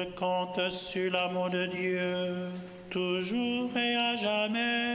Je compte sur l'amour de Dieu, toujours et à jamais.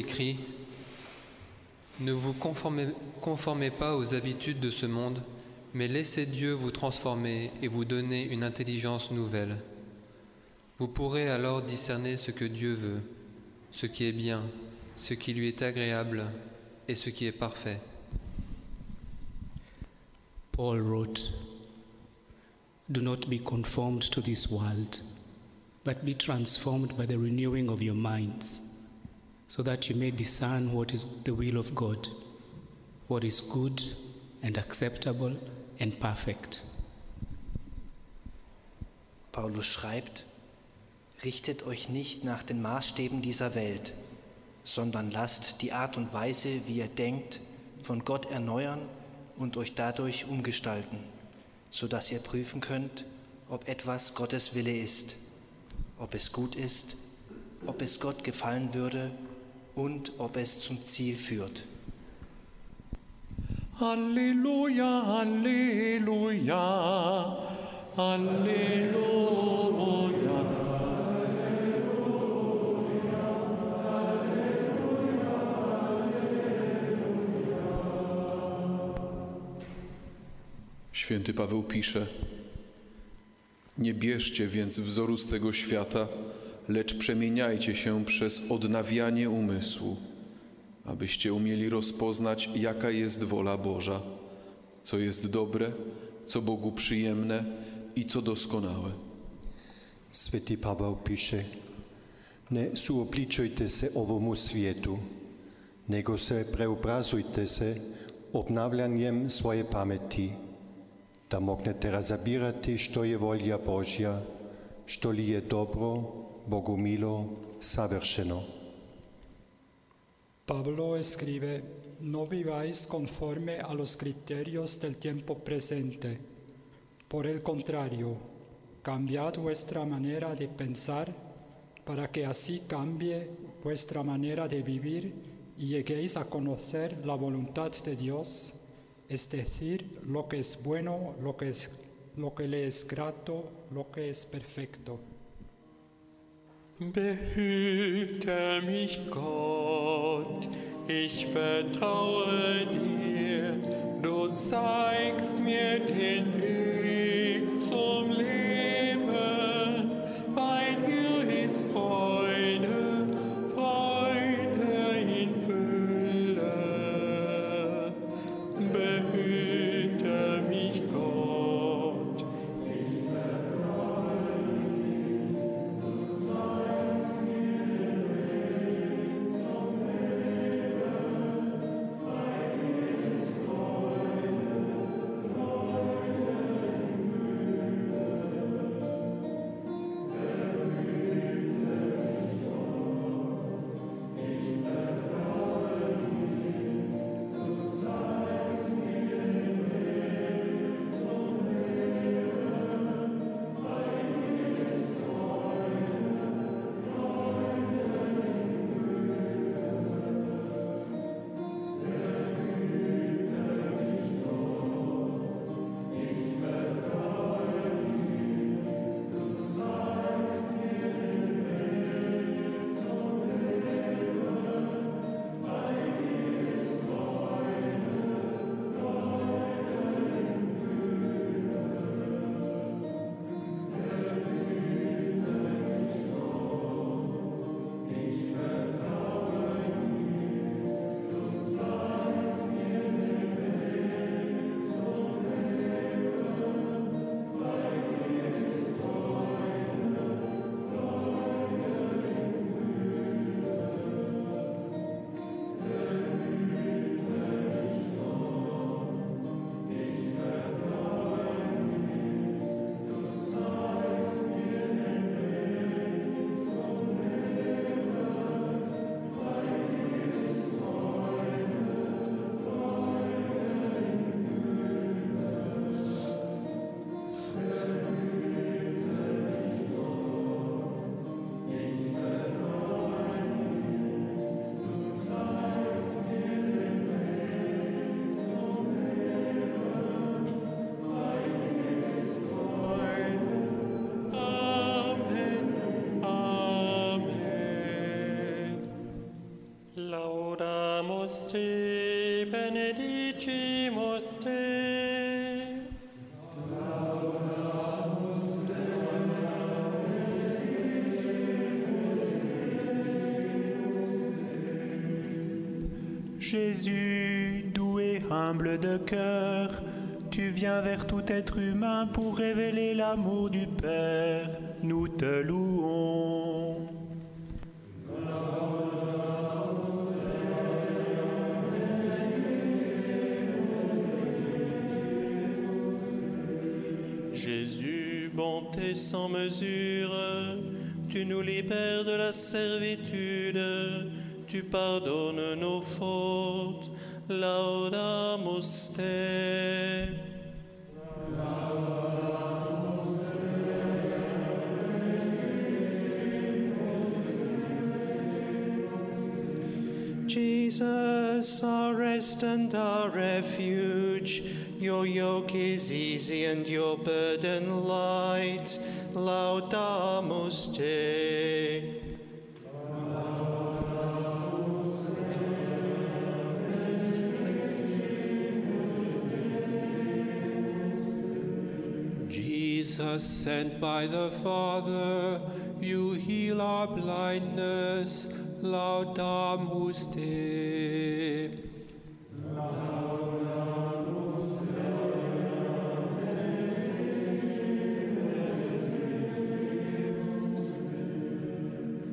Écrit Ne vous conformez, conformez pas aux habitudes de ce monde, mais laissez Dieu vous transformer et vous donner une intelligence nouvelle. Vous pourrez alors discerner ce que Dieu veut, ce qui est bien, ce qui lui est agréable et ce qui est parfait. Paul wrote, Do not be conformed to this world, but be transformed by the renewing of your minds, so that you may discern what is the will of God, what is good and acceptable and perfect. Paulus schreibt, Richtet euch nicht nach den Maßstäben dieser Welt, sondern lasst die Art und Weise, wie ihr denkt, von Gott erneuern und euch dadurch umgestalten, sodass ihr prüfen könnt, ob etwas Gottes Wille ist, ob es gut ist, ob es Gott gefallen würde und ob es zum Ziel führt. Halleluja, Halleluja, Halleluja. Święty Paweł pisze: Nie bierzcie więc wzoru z tego świata, lecz przemieniajcie się przez odnawianie umysłu, abyście umieli rozpoznać, jaka jest wola Boża, co jest dobre, co Bogu przyjemne i co doskonałe. Sveti Pavel piše, ne suobličujte se ovomu svijetu, nego se preobrazujte se obnavljanjem svoje pameti, da mognete razabirati što je volja Božja, što li je dobro, bogumilo, savršeno. Pablo escribe, no viváis conforme a los criterios del tiempo presente. Por el contrario, cambiad vuestra manera de pensar para que así cambie vuestra manera de vivir y lleguéis a conocer la voluntad de Dios, es decir, lo que es bueno, lo que es lo que le es grato, lo que es perfecto. Behüte mich Gott, ich vertraue dir, du zeigst mir den Weg Jésus, doux et humble de cœur, tu viens vers tout être humain pour révéler l'amour du Père. Nous te louons. Jésus, bonté sans mesure, tu nous libères de la servitude, tu pardonnes nos fautes. Laudamus te. Jesus, our rest and our refuge, your yoke is easy and your burden light. Laudamus te. Jesus, sent by the Father, you heal our blindness. Laudamus te.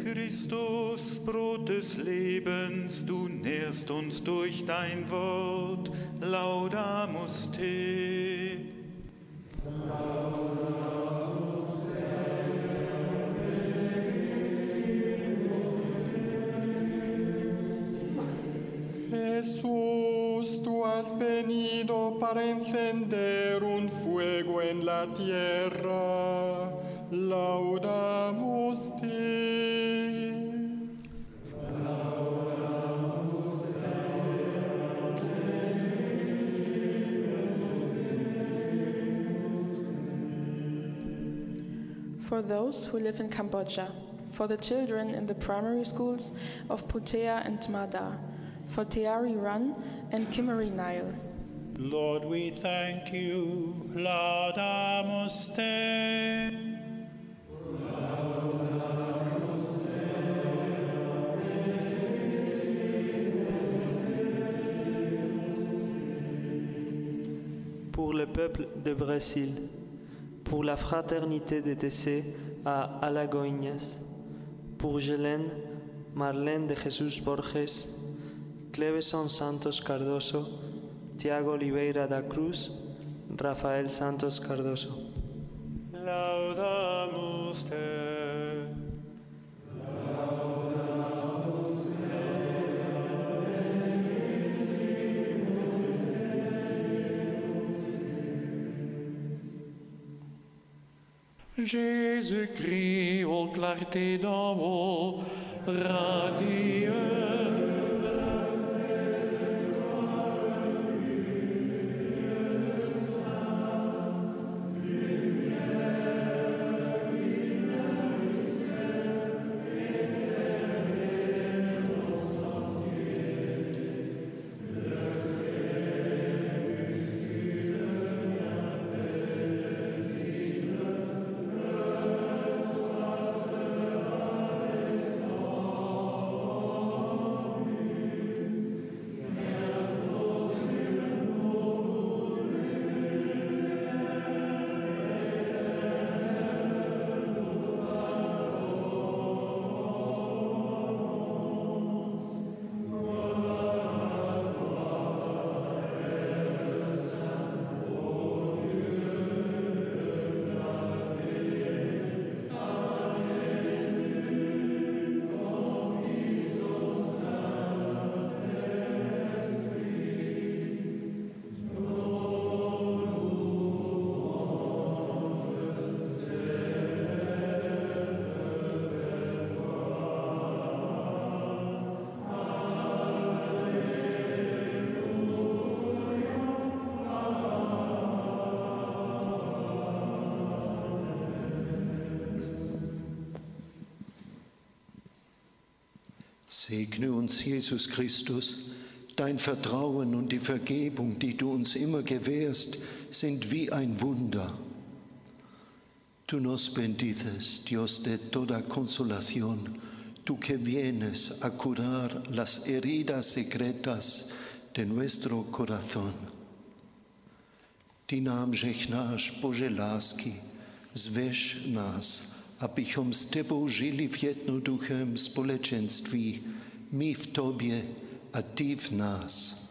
Christus, Brot des Lebens, du nährst uns durch dein Wort. Laudamus te. Jesús, tú has venido para encender un fuego en la tierra. Laudamos for those who live in Cambodia, for the children in the primary schools of Putea and Mada, for Teari Run and Kimmery Nile. Lord, we thank you. Laudamus te. Pour le peuple de Brésil, pour la fraternité des décès à Alagoinhas, pour Gélène, Marlène de Jesus Borges, Cleveson Santos Cardoso, Tiago Oliveira da Cruz, Rafael Santos Cardoso. Radieux. Segne uns, Jesus Christus. Dein Vertrauen und die Vergebung, die du uns immer gewährst, sind wie ein Wunder. Tú nos bendices, Dios de toda consolación, tú que vienes a curar las heridas secretas de nuestro corazón. Ty nám žehnáš, Bože lásky, zveš nás, abychom s tebou žili v jednoduchém společenství, my v tobě a ty v nás.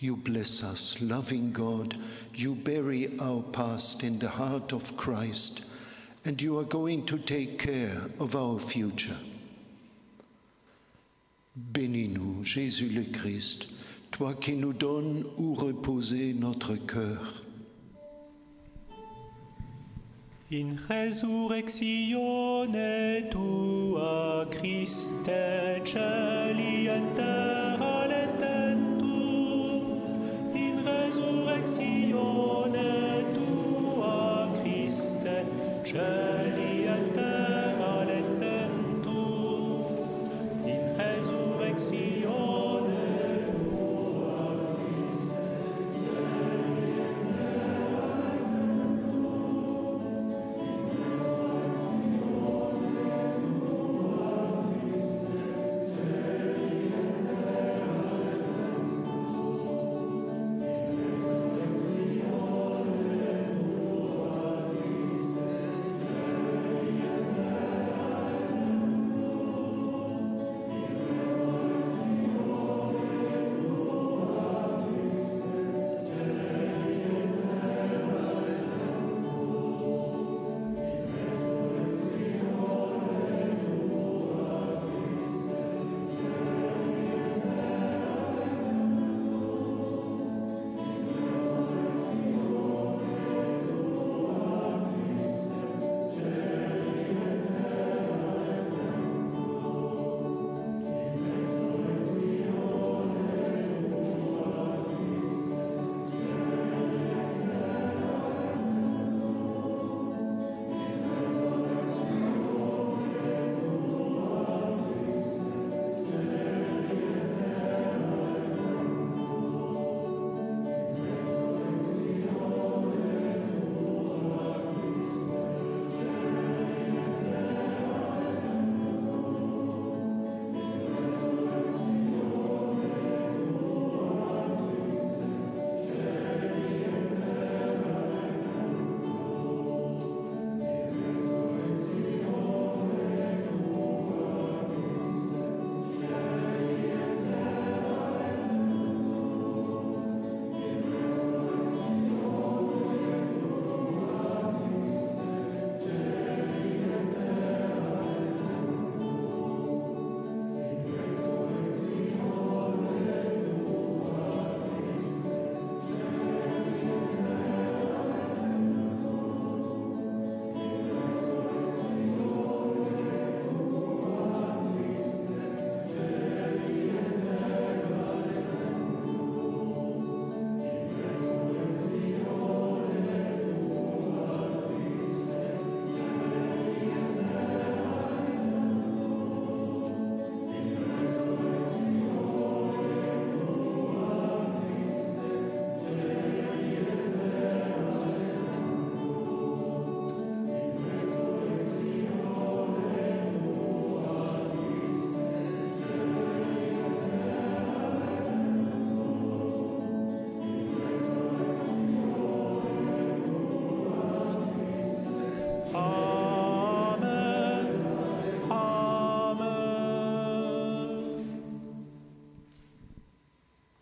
You bless us, loving God. You bury our past in the heart of Christ, and you are going to take care of our future. Bénis-nous, Jésus le Christ, toi qui nous donnes où reposer notre cœur. In resurrectione tua Christe celi et terra letentur. In resurrectione tua Christe celi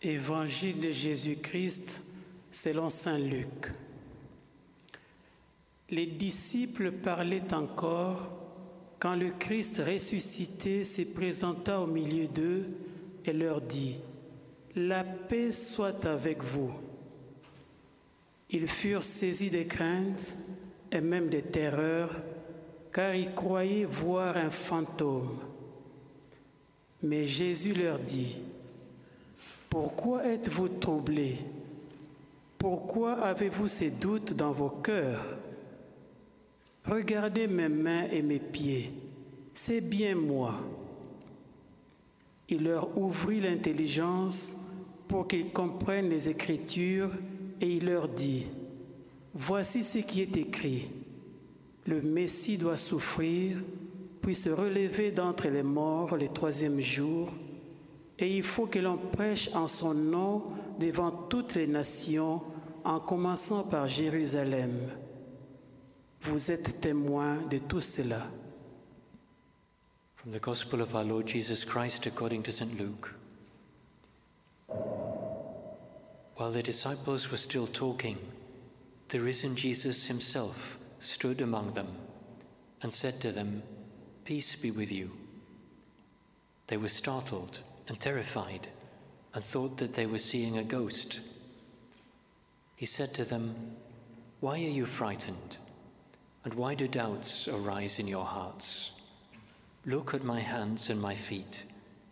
Évangile de Jésus-Christ selon Saint Luc. Les disciples parlaient encore quand le Christ ressuscité se présenta au milieu d'eux et leur dit, La paix soit avec vous. Ils furent saisis de crainte et même de terreur, car ils croyaient voir un fantôme. Mais Jésus leur dit, Pourquoi êtes-vous troublés Pourquoi avez-vous ces doutes dans vos cœurs? Regardez mes mains et mes pieds, c'est bien moi. Il leur ouvrit l'intelligence pour qu'ils comprennent les Écritures et il leur dit, Voici ce qui est écrit. Le Messie doit souffrir, puis se relever d'entre les morts le troisième jour, et il faut que l'on prêche en son nom devant toutes les nations, en commençant par Jérusalem. Vous êtes témoins de tout cela. From the Gospel of our Lord Jesus Christ according to St. Luke. While the disciples were still talking, the risen Jesus himself stood among them and said to them, Peace be with you. They were startled and terrified and thought that they were seeing a ghost. He said to them, Why are you frightened? And why do doubts arise in your hearts? Look at my hands and my feet.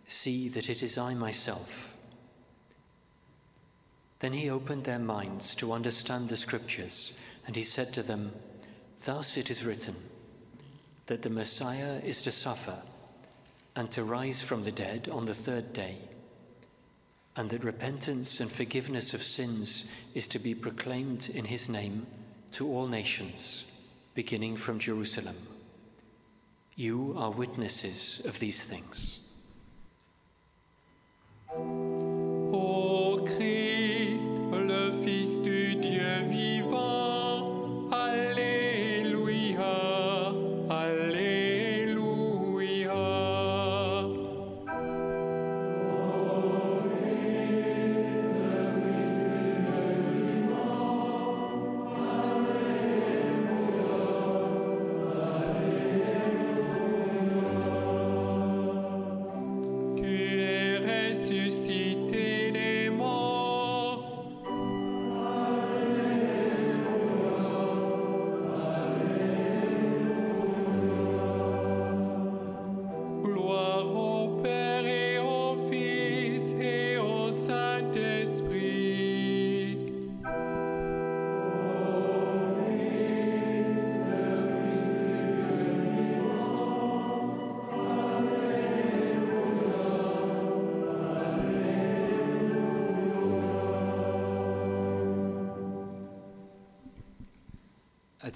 See that it is I myself. Then he opened their minds to understand the scriptures, and he said to them, Thus it is written, that the Messiah is to suffer and to rise from the dead on the third day, and that repentance and forgiveness of sins is to be proclaimed in his name to all nations, beginning from Jerusalem. You are witnesses of these things.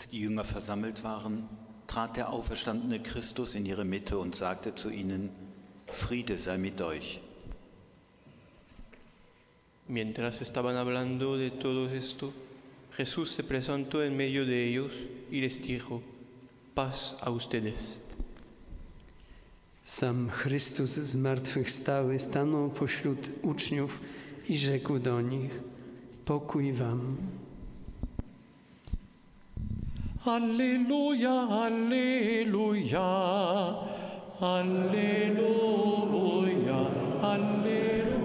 Als die Jünger versammelt waren, trat der auferstandene Christus in ihre Mitte und sagte zu ihnen, Friede sei mit euch. Mientras estaban hablando de todo esto, Jesús se presentó en medio de ellos y les dijo, paz a ustedes. Sam Chrystus zmartwychwstały stanął pośród uczniów i rzekł do nich: Pokój wam. Alleluja, Alleluja, Alleluja, Alleluja.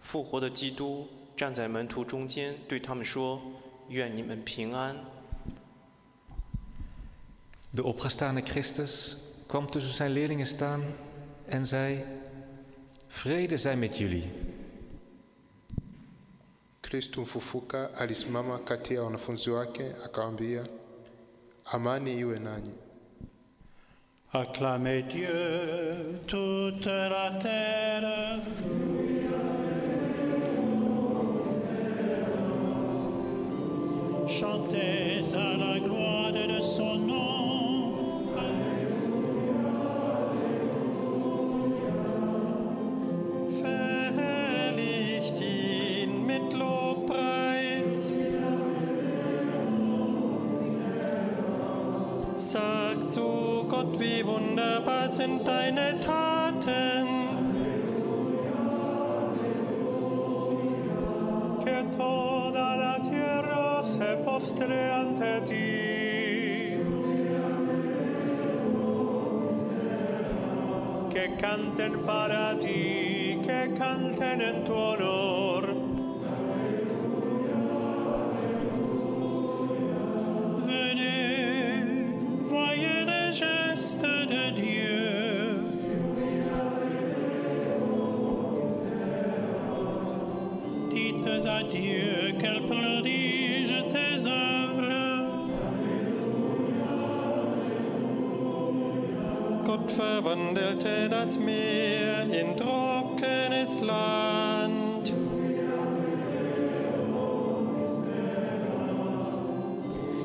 复活的基督站在门徒中间，对他们说：“愿你们平安。 De opgestane Christus kwam tussen zijn leerlingen staan en zei: Vrede zij met jullie. Kristo mfufuka alisimama kati ya wanafunzi wake akawaambia, amani iwe nanyi. Acclamez Dieu, toute la terre. Chantez à la gloire Gott, wie wunderbar sind deine Taten. Que toda la tierra se postre ante ti. Que canten para ti, Verwandelte das Meer in trockenes Land.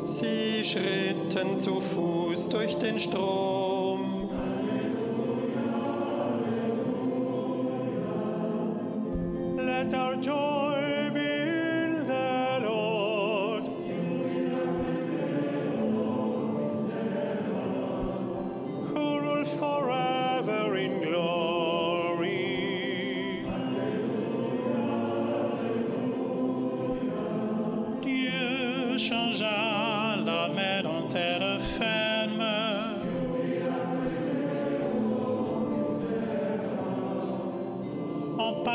Sie schritten zu Fuß durch den Strom.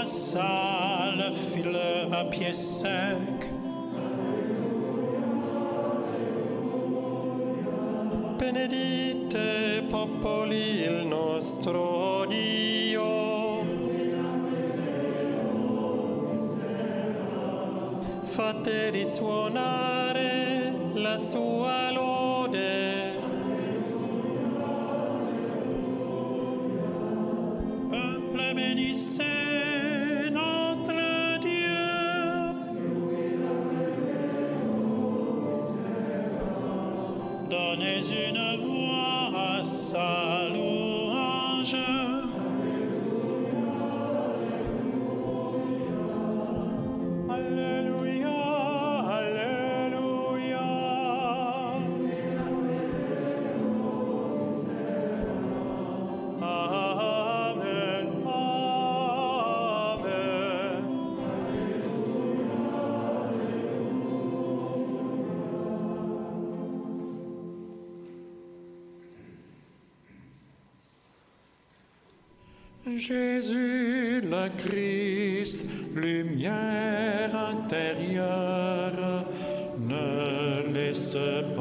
On passa le fleuve à pied sec. Benedite popoli il nostro Dio. Fate risuonare la sua Jésus le Christ, lumière intérieure, ne laisse pas